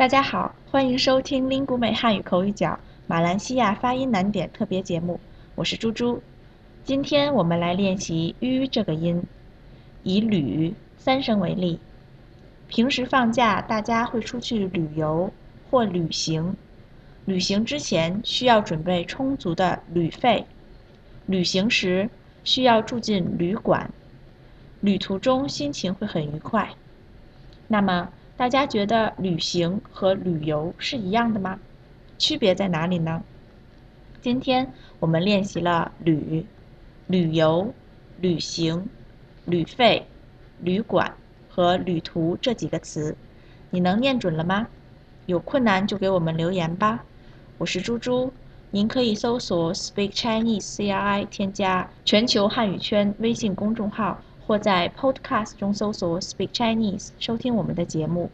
大家好，欢迎收听 Lingu 美汉语口语角马来西亚发音难点特别节目，我是猪猪。今天我们来练习 “ü” 这个音，以“旅”三声为例。平时放假，大家会出去旅游或旅行。旅行之前需要准备充足的旅费，旅行时需要住进旅馆，旅途中心情会很愉快。那么，大家觉得旅行和旅游是一样的吗？区别在哪里呢？今天我们练习了旅、旅游、旅行、旅费、旅馆和旅途这几个词，你能念准了吗？有困难就给我们留言吧。我是猪猪，您可以搜索 Speak Chinese CRI，添加全球汉语圈微信公众号，或在 Podcast 中搜索 Speak Chinese，收听我们的节目。